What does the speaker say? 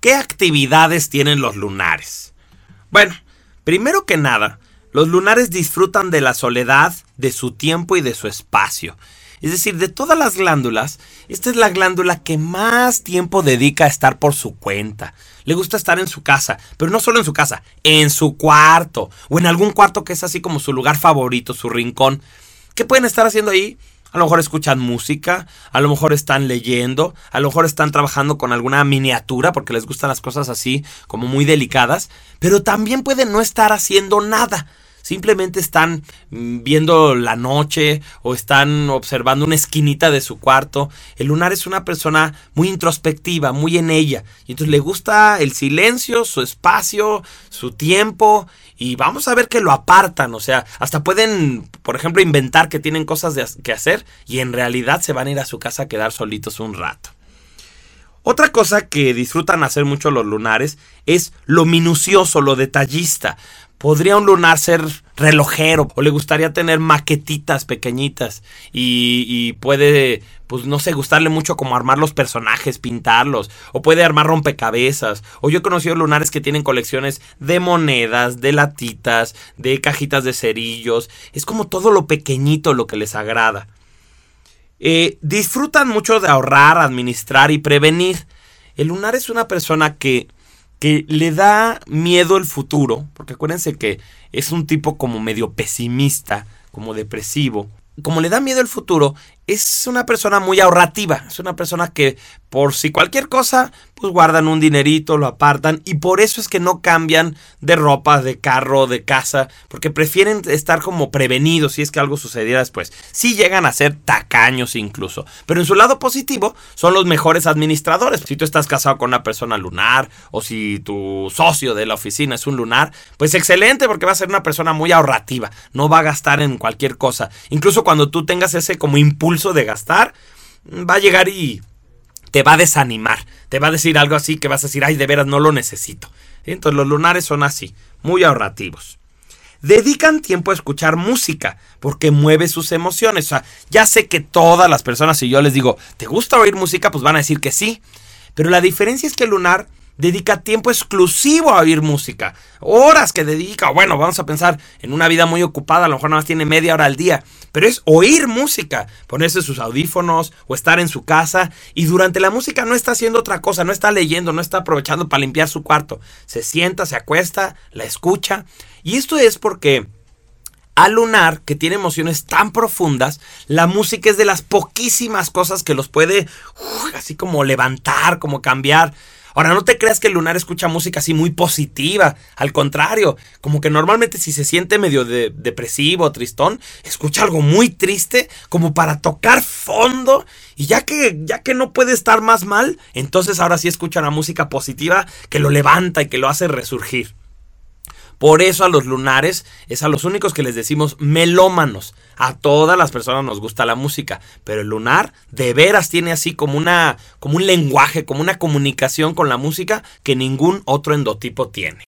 ¿qué actividades tienen los lunares? Bueno, primero que nada, los lunares disfrutan de la soledad, de su tiempo y de su espacio. Es decir, de todas las glándulas, esta es la glándula que más tiempo dedica a estar por su cuenta. Le gusta estar en su casa, pero no solo en su casa, en su cuarto o en algún cuarto que es así como su lugar favorito, su rincón. ¿Qué pueden estar haciendo ahí? A lo mejor escuchan música, a lo mejor están leyendo, a lo mejor están trabajando con alguna miniatura porque les gustan las cosas así como muy delicadas, pero también pueden no estar haciendo nada simplemente están mm, viendo la noche o están observando una esquinita de su cuarto. El lunar es una persona muy introspectiva, muy en ella. Y entonces le gusta el silencio, su espacio, su tiempo. Y vamos a ver que lo apartan. O sea, hasta pueden, por ejemplo, inventar que tienen cosas que hacer y en realidad se van a ir a su casa a quedar solitos un rato. Otra cosa que disfrutan hacer mucho los lunares es lo minucioso, lo detallista. ¿Podría un lunar ser relojero o le gustaría tener maquetitas pequeñitas y, puede, pues no sé, gustarle mucho como armar los personajes, pintarlos o puede armar rompecabezas o yo he conocido lunares que tienen colecciones de monedas, de latitas, de cajitas de cerillos, es como todo lo pequeñito lo que les agrada. Eh, disfrutan mucho de ahorrar, administrar y prevenir. El lunar es una persona que que le da miedo el futuro, porque acuérdense que es un tipo como medio pesimista, como depresivo. Como le da miedo el futuro, es una persona muy ahorrativa, es una persona que por si cualquier cosa, pues guardan un dinerito, lo apartan y por eso es que no cambian de ropa, de carro, de casa, porque prefieren estar como prevenidos si es que algo sucediera después. Sí llegan a ser tacaños incluso, pero en su lado positivo son los mejores administradores. Si tú estás casado con una persona lunar o si tu socio de la oficina es un lunar, pues excelente porque va a ser una persona muy ahorrativa, no va a gastar en cualquier cosa. Incluso cuando tú tengas ese como impulso de gastar, va a llegar y te va a desanimar, te va a decir algo así que vas a decir, ay, de veras no lo necesito. Entonces los lunares son así, muy ahorrativos. Dedican tiempo a escuchar música porque mueve sus emociones. O sea, ya sé que todas las personas, si yo les digo, ¿te gusta oír música? Pues van a decir que sí. Pero la diferencia es que el lunar dedica tiempo exclusivo a oír música. Horas que dedica. Bueno, vamos a pensar en una vida muy ocupada, a lo mejor nada más tiene media hora al día. Pero es oír música, ponerse sus audífonos o estar en su casa y durante la música no está haciendo otra cosa, no está leyendo, no está aprovechando para limpiar su cuarto. Se sienta, se acuesta, la escucha. Y esto es porque... Al lunar, que tiene emociones tan profundas, la música es de las poquísimas cosas que los puede así como levantar, como cambiar. Ahora, no te creas que el lunar escucha música así muy positiva. Al contrario, como que normalmente si se siente medio de, depresivo tristón, escucha algo muy triste como para tocar fondo. Y ya que, ya que no puede estar más mal, entonces ahora sí escucha una música positiva que lo levanta y que lo hace resurgir. Por eso a los lunares es a los únicos que les decimos melómanos. A todas las personas nos gusta la música, pero el lunar de veras tiene así como una como un lenguaje, como una comunicación con la música que ningún otro endotipo tiene.